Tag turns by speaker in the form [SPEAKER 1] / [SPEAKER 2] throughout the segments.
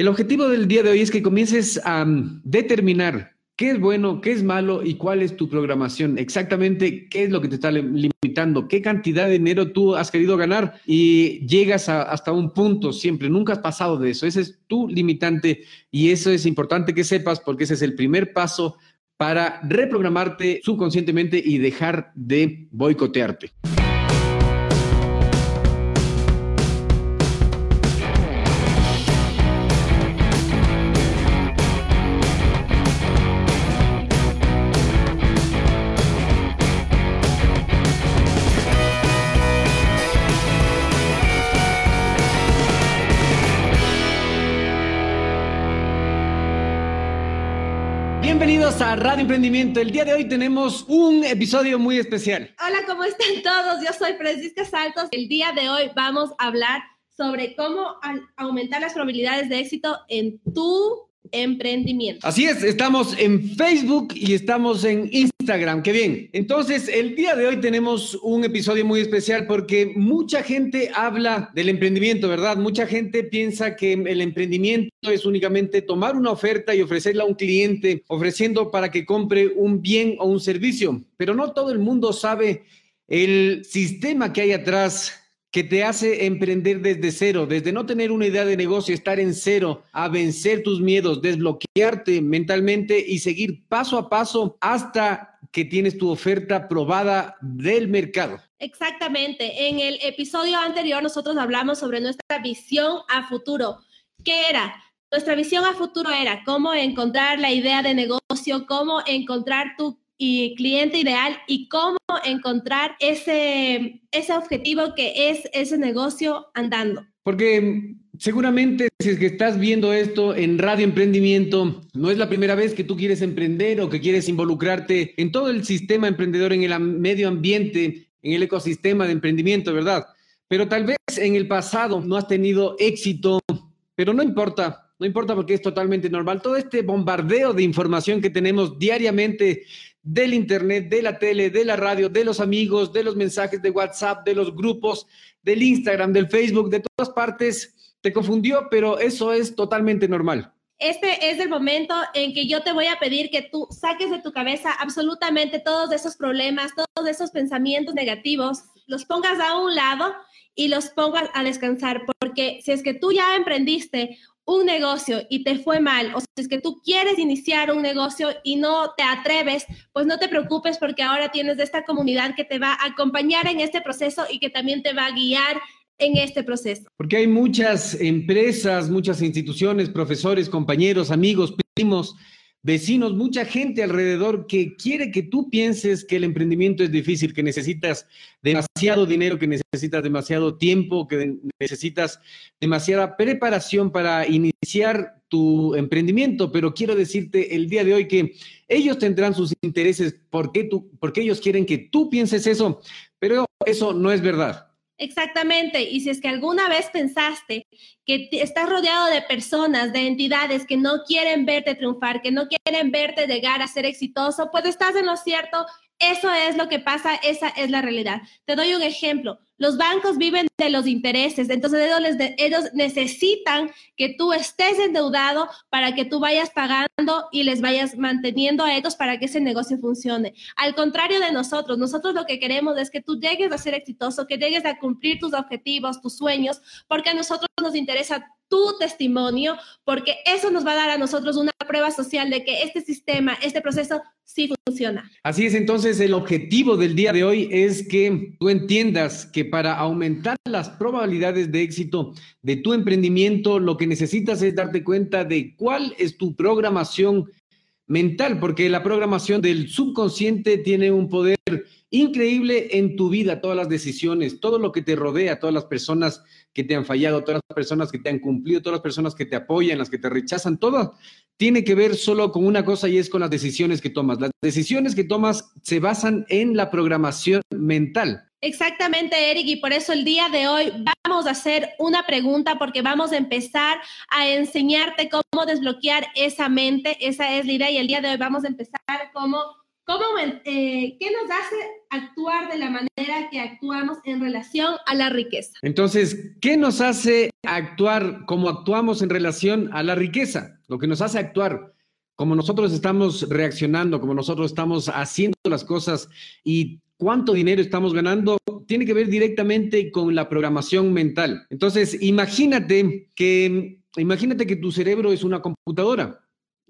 [SPEAKER 1] El objetivo del día de hoy es que comiences a determinar qué es bueno, qué es malo y cuál es tu programación. Exactamente qué es lo que te está limitando, qué cantidad de dinero tú has querido ganar y llegas hasta un punto siempre. Nunca has pasado de eso. Ese es tu limitante y eso es importante que sepas porque ese es el primer paso para reprogramarte subconscientemente y dejar de boicotearte. Bienvenidos a Radio Emprendimiento. El día de hoy tenemos un episodio muy especial.
[SPEAKER 2] Hola, ¿cómo están todos? Yo soy Francisca Saltos. El día de hoy vamos a hablar sobre cómo aumentar las probabilidades de éxito en tu emprendimiento.
[SPEAKER 1] Así es, estamos en Facebook y estamos en Instagram. Qué bien. Entonces, el día de hoy tenemos un episodio muy especial porque mucha gente habla del emprendimiento, ¿verdad? Mucha gente piensa que el emprendimiento es únicamente tomar una oferta y ofrecerla a un cliente, ofreciendo para que compre un bien o un servicio, pero no todo el mundo sabe el sistema que hay atrás que te hace emprender desde cero, desde no tener una idea de negocio, estar en cero, a vencer tus miedos, desbloquearte mentalmente y seguir paso a paso hasta que tienes tu oferta probada del mercado.
[SPEAKER 2] Exactamente. En el episodio anterior nosotros hablamos sobre nuestra visión a futuro. ¿Qué era? Nuestra visión a futuro era cómo encontrar la idea de negocio, cómo encontrar tu y cliente ideal y cómo encontrar ese, ese objetivo que es ese negocio andando.
[SPEAKER 1] Porque seguramente si es que estás viendo esto en Radio Emprendimiento, no es la primera vez que tú quieres emprender o que quieres involucrarte en todo el sistema emprendedor, en el medio ambiente, en el ecosistema de emprendimiento, ¿verdad? Pero tal vez en el pasado no has tenido éxito, pero no importa, no importa porque es totalmente normal. Todo este bombardeo de información que tenemos diariamente del Internet, de la tele, de la radio, de los amigos, de los mensajes de WhatsApp, de los grupos, del Instagram, del Facebook, de todas partes, te confundió, pero eso es totalmente normal.
[SPEAKER 2] Este es el momento en que yo te voy a pedir que tú saques de tu cabeza absolutamente todos esos problemas, todos esos pensamientos negativos, los pongas a un lado y los pongas a descansar, porque si es que tú ya emprendiste un negocio y te fue mal, o si es que tú quieres iniciar un negocio y no te atreves, pues no te preocupes porque ahora tienes esta comunidad que te va a acompañar en este proceso y que también te va a guiar en este proceso.
[SPEAKER 1] Porque hay muchas empresas, muchas instituciones, profesores, compañeros, amigos, primos vecinos, mucha gente alrededor que quiere que tú pienses que el emprendimiento es difícil, que necesitas demasiado dinero, que necesitas demasiado tiempo, que necesitas demasiada preparación para iniciar tu emprendimiento, pero quiero decirte el día de hoy que ellos tendrán sus intereses. Porque, tú, porque ellos quieren que tú pienses eso, pero eso no es verdad.
[SPEAKER 2] Exactamente. Y si es que alguna vez pensaste que estás rodeado de personas, de entidades que no quieren verte triunfar, que no quieren verte llegar a ser exitoso, pues estás en lo cierto. Eso es lo que pasa, esa es la realidad. Te doy un ejemplo. Los bancos viven de los intereses, entonces ellos, ellos necesitan que tú estés endeudado para que tú vayas pagando y les vayas manteniendo a ellos para que ese negocio funcione. Al contrario de nosotros, nosotros lo que queremos es que tú llegues a ser exitoso, que llegues a cumplir tus objetivos, tus sueños, porque a nosotros nos interesa tu testimonio, porque eso nos va a dar a nosotros una prueba social de que este sistema, este proceso sí funciona.
[SPEAKER 1] Así es, entonces el objetivo del día de hoy es que tú entiendas que para aumentar las probabilidades de éxito de tu emprendimiento, lo que necesitas es darte cuenta de cuál es tu programación mental, porque la programación del subconsciente tiene un poder increíble en tu vida, todas las decisiones, todo lo que te rodea, todas las personas que te han fallado, todas las personas que te han cumplido, todas las personas que te apoyan, las que te rechazan, todo tiene que ver solo con una cosa y es con las decisiones que tomas. Las decisiones que tomas se basan en la programación mental.
[SPEAKER 2] Exactamente, Eric, y por eso el día de hoy vamos a hacer una pregunta porque vamos a empezar a enseñarte cómo desbloquear esa mente, esa es la idea, y el día de hoy vamos a empezar cómo ¿Cómo, eh, ¿Qué nos hace actuar de la manera que actuamos en relación a la riqueza?
[SPEAKER 1] Entonces, ¿qué nos hace actuar como actuamos en relación a la riqueza? Lo que nos hace actuar como nosotros estamos reaccionando, como nosotros estamos haciendo las cosas y cuánto dinero estamos ganando, tiene que ver directamente con la programación mental. Entonces, imagínate que, imagínate que tu cerebro es una computadora.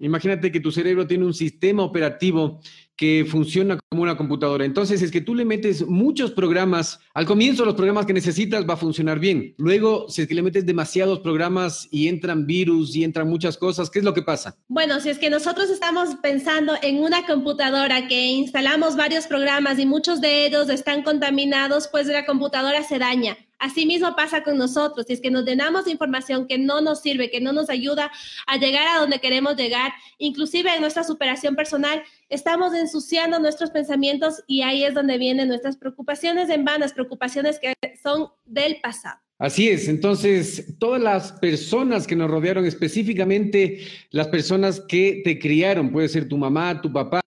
[SPEAKER 1] Imagínate que tu cerebro tiene un sistema operativo que funciona como una computadora. Entonces, es que tú le metes muchos programas, al comienzo los programas que necesitas va a funcionar bien. Luego, si es que le metes demasiados programas y entran virus y entran muchas cosas, ¿qué es lo que pasa?
[SPEAKER 2] Bueno, si es que nosotros estamos pensando en una computadora que instalamos varios programas y muchos de ellos están contaminados, pues la computadora se daña. Asimismo pasa con nosotros, si es que nos llenamos de información que no nos sirve, que no nos ayuda a llegar a donde queremos llegar, inclusive en nuestra superación personal, estamos ensuciando nuestros pensamientos y ahí es donde vienen nuestras preocupaciones en vanas, preocupaciones que son del pasado.
[SPEAKER 1] Así es, entonces todas las personas que nos rodearon, específicamente las personas que te criaron, puede ser tu mamá, tu papá,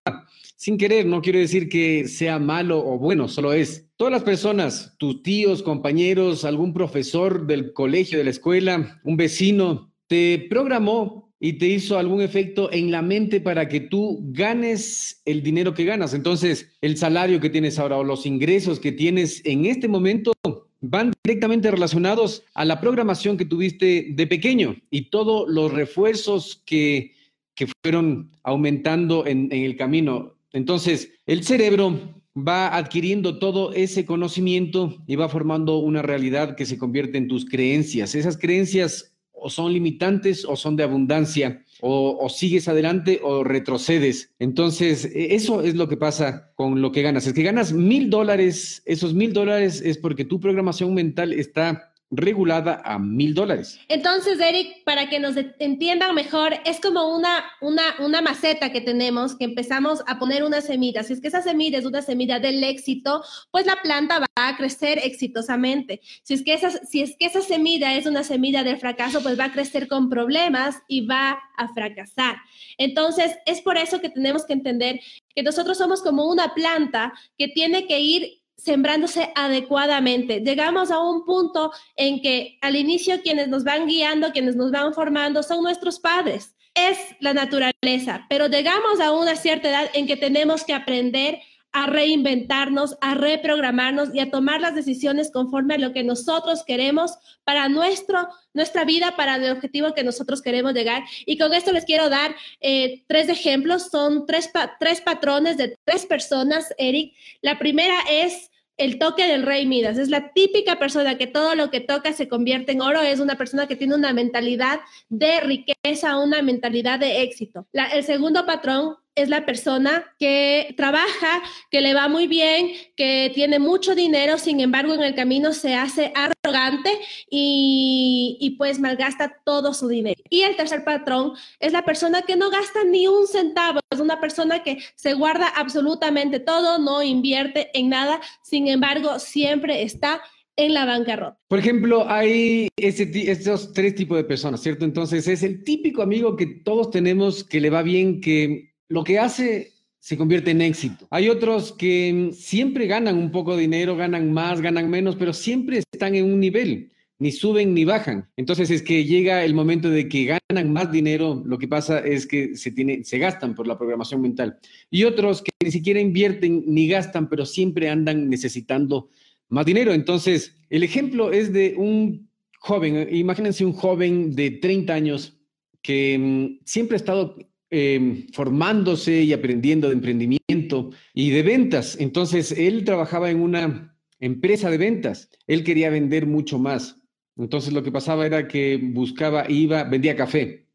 [SPEAKER 1] sin querer, no quiero decir que sea malo o bueno, solo es. Todas las personas, tus tíos, compañeros, algún profesor del colegio, de la escuela, un vecino, te programó y te hizo algún efecto en la mente para que tú ganes el dinero que ganas. Entonces, el salario que tienes ahora o los ingresos que tienes en este momento van directamente relacionados a la programación que tuviste de pequeño y todos los refuerzos que, que fueron aumentando en, en el camino. Entonces, el cerebro va adquiriendo todo ese conocimiento y va formando una realidad que se convierte en tus creencias. Esas creencias o son limitantes o son de abundancia, o, sigues adelante o retrocedes. Entonces, e, eso es lo que pasa con lo que ganas. Es que ganas mil dólares, esos mil dólares es porque tu programación mental está regulada a mil dólares.
[SPEAKER 2] Entonces, Eric, para que nos entiendan mejor, es como una, una, una maceta que tenemos, que empezamos a poner una semilla. Si es que esa semilla es una semilla del éxito, pues la planta va a crecer exitosamente. Si es que esa, si es que esa semilla es una semilla del fracaso, pues va a crecer con problemas y va a fracasar. Entonces, es por eso que tenemos que entender que nosotros somos como una planta que tiene que ir sembrándose adecuadamente. Llegamos a un punto en que al inicio quienes nos van guiando, quienes nos van formando son nuestros padres. Es la naturaleza, pero llegamos a una cierta edad en que tenemos que aprender a reinventarnos, a reprogramarnos y a tomar las decisiones conforme a lo que nosotros queremos para nuestro, nuestra vida, para el objetivo que nosotros queremos llegar. Y con esto les quiero dar eh, tres ejemplos. Son tres, tres patrones de tres personas, Eric. La primera es el toque del rey Midas. Es la típica persona que todo lo que toca se convierte en oro. Es una persona que tiene una mentalidad de riqueza, una mentalidad de éxito. el segundo patrón es la persona que trabaja, que le va muy bien, que tiene mucho dinero, sin embargo en el camino se hace arrogante y, y, pues malgasta todo su dinero. Y el tercer patrón es la persona que no gasta ni un centavo, es una persona que se guarda absolutamente todo, no invierte en nada, sin embargo siempre está en la bancarrota.
[SPEAKER 1] Por ejemplo, hay estos tres tipos de personas, ¿cierto? Entonces es el típico amigo que todos tenemos, que le va bien, que lo que hace se convierte en éxito. Hay otros que siempre ganan un poco de dinero, ganan más, ganan menos, pero siempre están en un nivel, ni suben ni bajan. Entonces es que llega el momento de que ganan más dinero, lo que pasa es que se, tiene, se gastan por la programación mental. Y otros que ni siquiera invierten ni gastan, pero siempre andan necesitando más dinero. Entonces, el ejemplo es de un joven, imagínense un joven de 30 años que mm, siempre ha estado Em, formándose y aprendiendo de emprendimiento y de ventas. Entonces, él trabajaba en una empresa de ventas. Él quería vender mucho más. Entonces, lo que pasaba era que buscaba, iba, vendía café.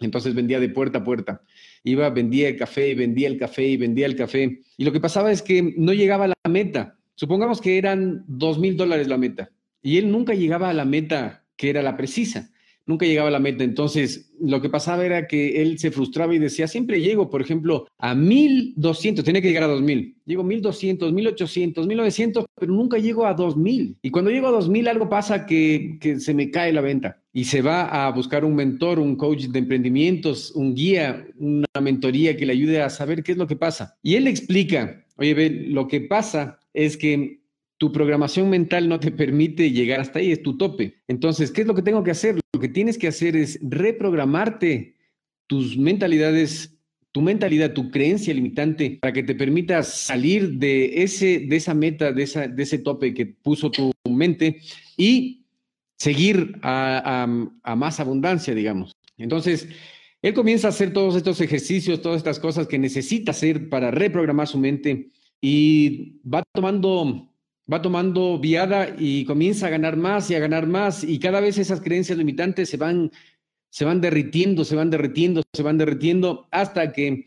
[SPEAKER 1] Entonces, vendía de puerta a puerta. Iba, vendía el café, vendía el café y vendía el café. Y lo que pasaba es que no llegaba a la meta. Supongamos que eran dos mil dólares la meta. Y él nunca llegaba a la meta que era la precisa nunca llegaba a la meta. Entonces, lo que pasaba era que él se frustraba y decía, siempre llego, por ejemplo, a 1200, tenía que llegar a 2000. Llego a 1200, 1800, 1900, pero nunca llego a 2000. Y cuando llego a 2000, algo pasa que, que se me cae la venta y se va a buscar un mentor, un coach de emprendimientos, un guía, una mentoría que le ayude a saber qué es lo que pasa. Y él explica, oye, ve, lo que pasa es que tu programación mental no te permite llegar hasta ahí, es tu tope. Entonces, ¿qué es lo que tengo que hacer? Lo que tienes que hacer es reprogramarte tus mentalidades, tu mentalidad, tu creencia limitante para que te permita salir de, ese, de esa meta, de, esa, de ese tope que puso tu mente y seguir a, a más abundancia, digamos. Entonces, él comienza a hacer todos estos ejercicios, todas estas cosas que necesita hacer para reprogramar su mente y va tomando va tomando viada y comienza a ganar más y a ganar más y cada vez esas creencias limitantes se van, se van derritiendo, se van derritiendo, se van derritiendo hasta que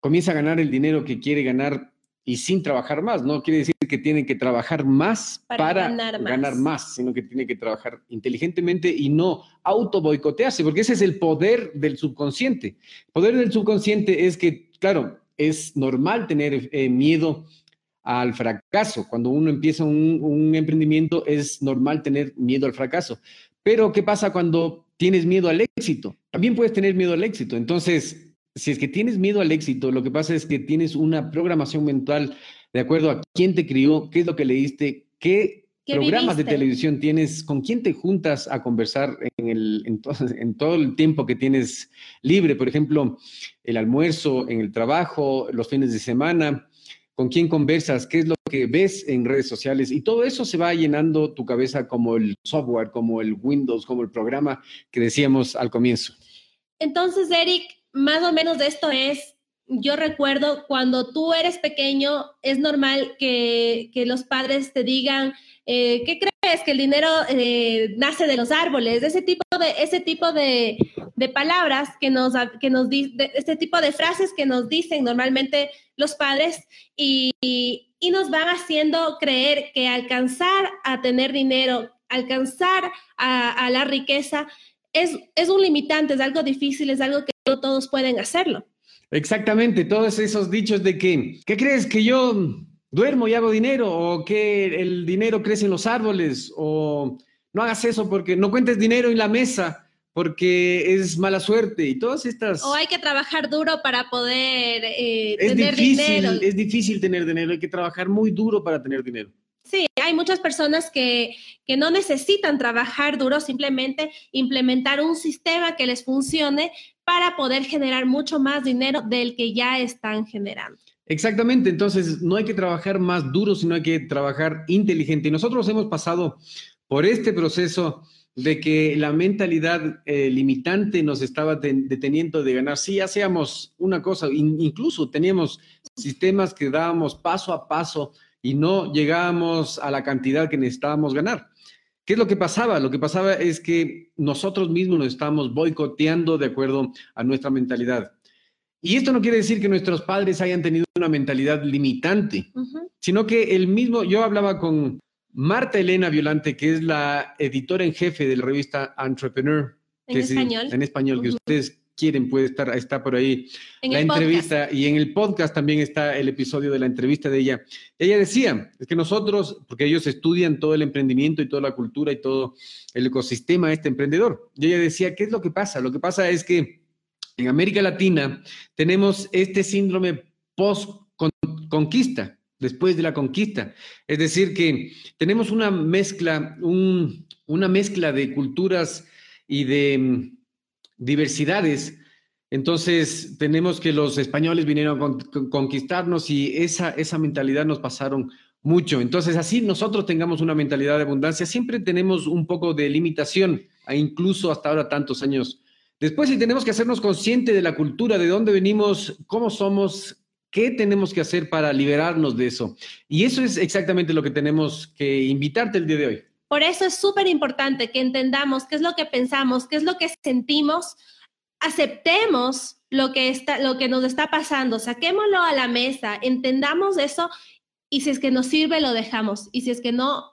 [SPEAKER 1] comienza a ganar el dinero que quiere ganar y sin trabajar más. No quiere decir que tiene que trabajar más para, ganar, más. sino que tiene que trabajar inteligentemente y no auto boicotearse, porque ese es el poder del subconsciente. El poder del subconsciente es que, claro, es normal tener eh, miedo al fracaso. Cuando uno empieza un, emprendimiento es normal tener miedo al fracaso. Pero ¿qué pasa cuando tienes miedo al éxito? También puedes tener miedo al éxito. Entonces, si es que tienes miedo al éxito, lo que pasa es que tienes una programación mental de acuerdo a quién te crió, qué es lo que leíste, qué, programas de televisión tienes, con quién te juntas a conversar en, el, en todo el tiempo que tienes libre, por ejemplo, el almuerzo, en el trabajo, los fines de semana con quién conversas, qué es lo que ves en redes sociales y todo eso se va llenando tu cabeza como el software, como el Windows, como el programa que decíamos al comienzo.
[SPEAKER 2] Entonces, Eric, más o menos de esto es, yo recuerdo cuando tú eres pequeño, es normal que, que los padres te digan, eh, ¿qué crees? Que el dinero eh, nace de los árboles, ese tipo de, ese tipo de, de palabras que nos, que nos este tipo de frases que nos dicen normalmente los padres y, y nos van haciendo creer que alcanzar a tener dinero, alcanzar a, a la riqueza, es, es un limitante, es algo difícil, es algo que no todos pueden hacerlo.
[SPEAKER 1] Exactamente, todos esos dichos de que, ¿qué crees que yo duermo y hago dinero, o que el dinero crece en los árboles, o no hagas eso porque no cuentes dinero en la mesa porque es mala suerte y todas estas...
[SPEAKER 2] O hay que trabajar duro para poder eh, tener dinero.
[SPEAKER 1] Es difícil tener dinero, hay que trabajar muy duro para tener dinero.
[SPEAKER 2] Sí, hay muchas personas que, que no necesitan trabajar duro, simplemente implementar un sistema que les funcione para poder generar mucho más dinero del que ya están generando.
[SPEAKER 1] Exactamente, entonces no hay que trabajar más duro, sino hay que trabajar inteligente. Y nosotros hemos pasado por este proceso de que la mentalidad eh, limitante nos estaba deteniendo de ganar. Sí, hacíamos una cosa, incluso teníamos sistemas que dábamos paso a paso y no llegábamos a la cantidad que necesitábamos ganar. ¿Qué es lo que pasaba? Lo que pasaba es que nosotros mismos nos estábamos boicoteando de acuerdo a nuestra mentalidad. Y esto no quiere decir que nuestros padres hayan tenido una mentalidad limitante, sino que el mismo, yo hablaba con Marta Elena Violante, que es la editora en jefe de la revista Entrepreneur.
[SPEAKER 2] En español.
[SPEAKER 1] en español, que ustedes quieren puede estar, está por ahí la entrevista y en el podcast también está el episodio de la entrevista de ella. Ella decía, es que nosotros, porque ellos estudian todo el emprendimiento y toda la cultura y todo el ecosistema de este emprendedor, y ella decía, ¿qué es lo que pasa? Lo que pasa es que en América Latina tenemos este síndrome post-conquista, después de la conquista. Es decir, que tenemos una mezcla, una mezcla de culturas y de mm, diversidades. Entonces, tenemos que los españoles vinieron a conquistarnos y esa, esa mentalidad nos pasaron mucho. Entonces, así nosotros tengamos una mentalidad de abundancia, siempre tenemos un poco de limitación, incluso hasta ahora tantos años Después, si tenemos que hacernos consciente de la cultura, de dónde venimos, cómo somos, qué tenemos que hacer para liberarnos de eso. Y eso es exactamente lo que tenemos que invitarte el día de hoy.
[SPEAKER 2] Por eso es súper importante que entendamos qué es lo que pensamos, qué es lo que sentimos, aceptemos lo que, está, lo que nos está pasando, saquémoslo a la mesa, entendamos eso y si es que nos sirve, lo dejamos. Y si es que no,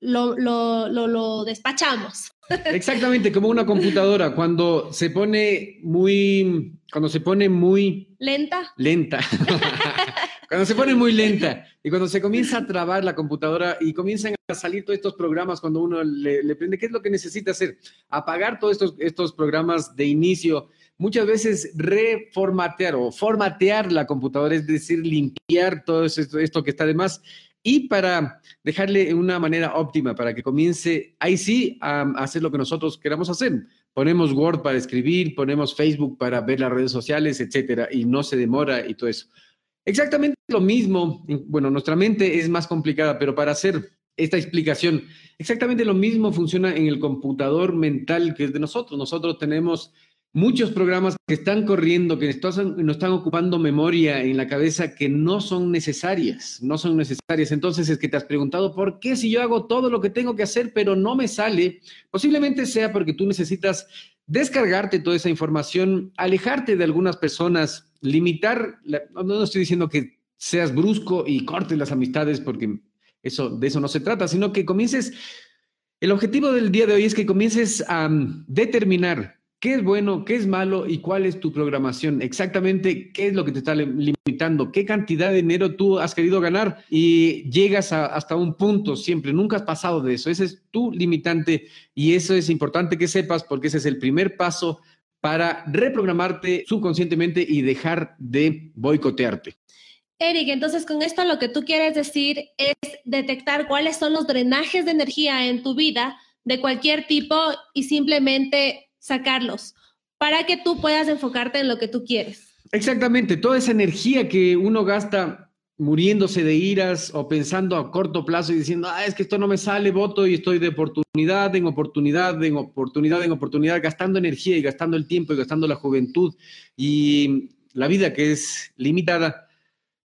[SPEAKER 2] lo, lo, lo, lo despachamos.
[SPEAKER 1] Exactamente, como una computadora, cuando se pone muy, cuando se pone muy...
[SPEAKER 2] Lenta.
[SPEAKER 1] Lenta. cuando se pone muy lenta y cuando se comienza a trabar la computadora y comienzan a salir todos estos programas cuando uno le, le prende, ¿qué es lo que necesita hacer? Apagar todos estos, estos programas de inicio muchas veces reformatear o formatear la computadora, es decir, limpiar todo esto, esto que está de más y para dejarle una manera óptima para que comience ahí sí a hacer lo que nosotros queramos hacer. Ponemos Word para escribir, ponemos Facebook para ver las redes sociales, etcétera, y no se demora y todo eso. Exactamente lo mismo, bueno, nuestra mente es más complicada, pero para hacer esta explicación, exactamente lo mismo funciona en el computador mental que es de nosotros. Nosotros tenemos muchos programas que están corriendo, que nos están ocupando memoria en la cabeza que no son necesarias, no son necesarias. Entonces es que te has preguntado, ¿por qué si yo hago todo lo que tengo que hacer pero no me sale? Posiblemente sea porque tú necesitas descargarte toda esa información, alejarte de algunas personas, limitar, no estoy diciendo que seas brusco y cortes las amistades porque eso, de eso no se trata, sino que comiences, el objetivo del día de hoy es que comiences a determinar ¿Qué es bueno, qué es malo y cuál es tu programación? Exactamente, ¿qué es lo que te está limitando? ¿Qué cantidad de dinero tú has querido ganar y llegas hasta un punto siempre? Nunca has pasado de eso. Ese es tu limitante y eso es importante que sepas porque ese es el primer paso para reprogramarte subconscientemente y dejar de boicotearte.
[SPEAKER 2] Eric, entonces con esto lo que tú quieres decir es detectar cuáles son los drenajes de energía en tu vida de cualquier tipo y simplemente sacarlos para que tú puedas enfocarte en lo que tú quieres.
[SPEAKER 1] Exactamente, toda esa energía que uno gasta muriéndose de iras o pensando a corto plazo y diciendo, ah, es que esto no me sale, voto y estoy de oportunidad en oportunidad, en oportunidad, en oportunidad, gastando energía y gastando el tiempo y gastando la juventud y la vida que es limitada.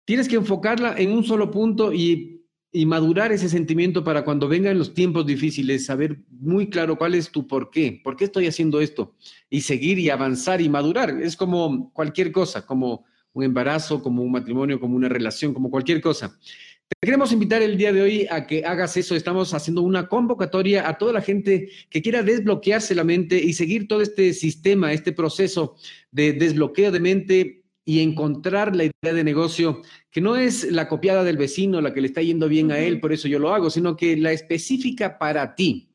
[SPEAKER 1] Tienes que enfocarla en un solo punto y y madurar ese sentimiento para cuando vengan los tiempos difíciles, saber muy claro cuál es tu por qué, por qué estoy haciendo esto, y seguir y avanzar y madurar. Es como cualquier cosa, como un embarazo, como un matrimonio, como una relación, como cualquier cosa. Te queremos invitar el día de hoy a que hagas eso. Estamos haciendo una convocatoria a toda la gente que quiera desbloquearse la mente y seguir todo este sistema, este proceso de desbloqueo de mente y encontrar la idea de negocio que no es la copiada del vecino, la que le está yendo bien a él, por eso yo lo hago, sino que la específica para ti.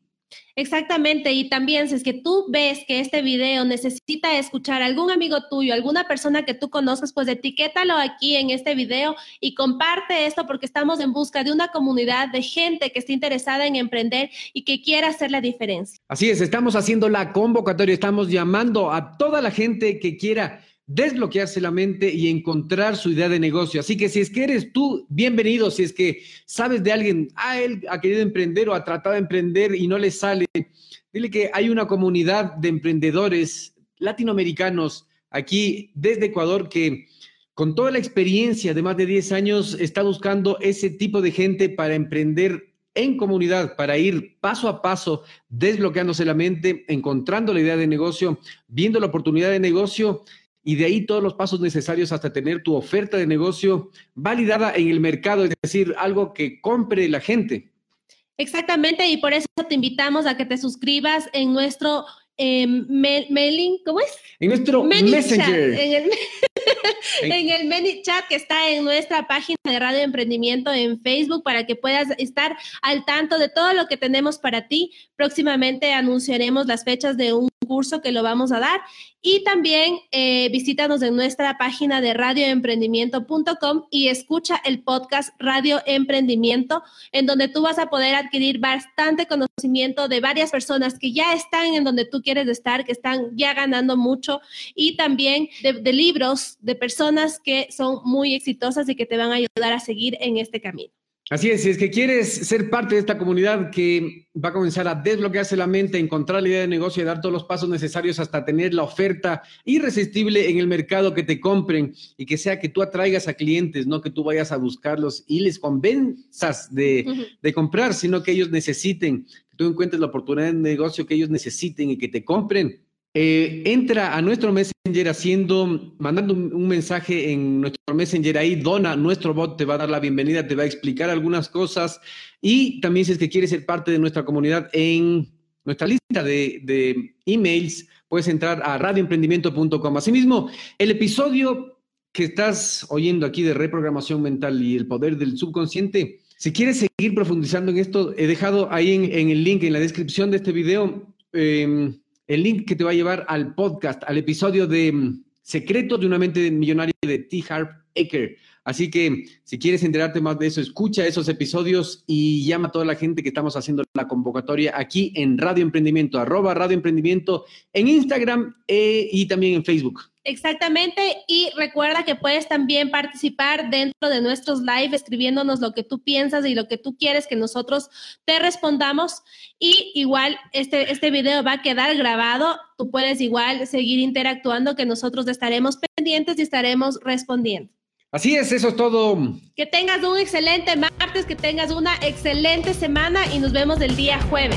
[SPEAKER 2] Exactamente, y también si es que tú ves que este video necesita escuchar a algún amigo tuyo, alguna persona que tú conozcas, pues etiquétalo aquí en este video y comparte esto porque estamos en busca de una comunidad de gente que esté interesada en emprender y que quiera hacer la diferencia.
[SPEAKER 1] Así es, estamos haciendo la convocatoria, estamos llamando a toda la gente que quiera desbloquearse la mente y encontrar su idea de negocio. Así que si es que eres tú, bienvenido. Si es que sabes de alguien, ah, él ha querido emprender o ha tratado de emprender y no le sale, dile que hay una comunidad de emprendedores latinoamericanos aquí desde Ecuador que con toda la experiencia de más de 10 años está buscando ese tipo de gente para emprender en comunidad para ir paso a paso desbloqueándose la mente, encontrando la idea de negocio, viendo la oportunidad de negocio y de ahí todos los pasos necesarios hasta tener tu oferta de negocio validada en el mercado, es decir, algo que compre la gente.
[SPEAKER 2] Exactamente, y por eso te invitamos a que te suscribas en nuestro eh, mailing, ¿cómo es?
[SPEAKER 1] En nuestro Messenger.
[SPEAKER 2] en el, en el chat que está en nuestra página de Radio Emprendimiento en Facebook para que puedas estar al tanto de todo lo que tenemos para ti. Próximamente anunciaremos las fechas de un curso que lo vamos a dar. Y también eh, visítanos en nuestra página de radioemprendimiento.com y escucha el podcast Radio Emprendimiento, en donde tú vas a poder adquirir bastante conocimiento de varias personas que ya están en donde tú quieres estar, que están ya ganando mucho, y también de libros de personas que son muy exitosas y que te van a ayudar a seguir en este camino.
[SPEAKER 1] Así es, si es que quieres ser parte de esta comunidad que va a comenzar a desbloquearse la mente, encontrar la idea de negocio y dar todos los pasos necesarios hasta tener la oferta irresistible en el mercado que te compren y que sea que tú atraigas a clientes, no que tú vayas a buscarlos y les convenzas de, de comprar, sino que ellos necesiten, que tú encuentres la oportunidad de negocio que ellos necesiten y que te compren eh, entra a nuestro Messenger haciendo, mandando un, mensaje en nuestro Messenger ahí, Dona, nuestro bot te va a dar la bienvenida, te va a explicar algunas cosas y también si es que quieres ser parte de nuestra comunidad en nuestra lista de, emails, puedes entrar a radioemprendimiento.com. Asimismo, el episodio que estás oyendo aquí de reprogramación mental y el poder del subconsciente, si quieres seguir profundizando en esto, he dejado ahí en, el link, en la descripción de este video, em, el link que te va a llevar al podcast, al episodio de mm, Secretos de una mente millonaria de T. Harp Eker. Así que si quieres enterarte más de eso, escucha esos episodios y llama a toda la gente que estamos haciendo la convocatoria aquí en Radio Emprendimiento, arroba Radio Emprendimiento en Instagram eh, y también en Facebook.
[SPEAKER 2] Exactamente, y recuerda que puedes también participar dentro de nuestros live escribiéndonos lo que tú piensas y lo que tú quieres que nosotros te respondamos. Y igual este, este video va a quedar grabado, tú puedes igual seguir interactuando que nosotros estaremos pendientes y estaremos respondiendo.
[SPEAKER 1] Así es, eso es todo.
[SPEAKER 2] Que tengas un excelente martes, que tengas una excelente semana y nos vemos el día jueves.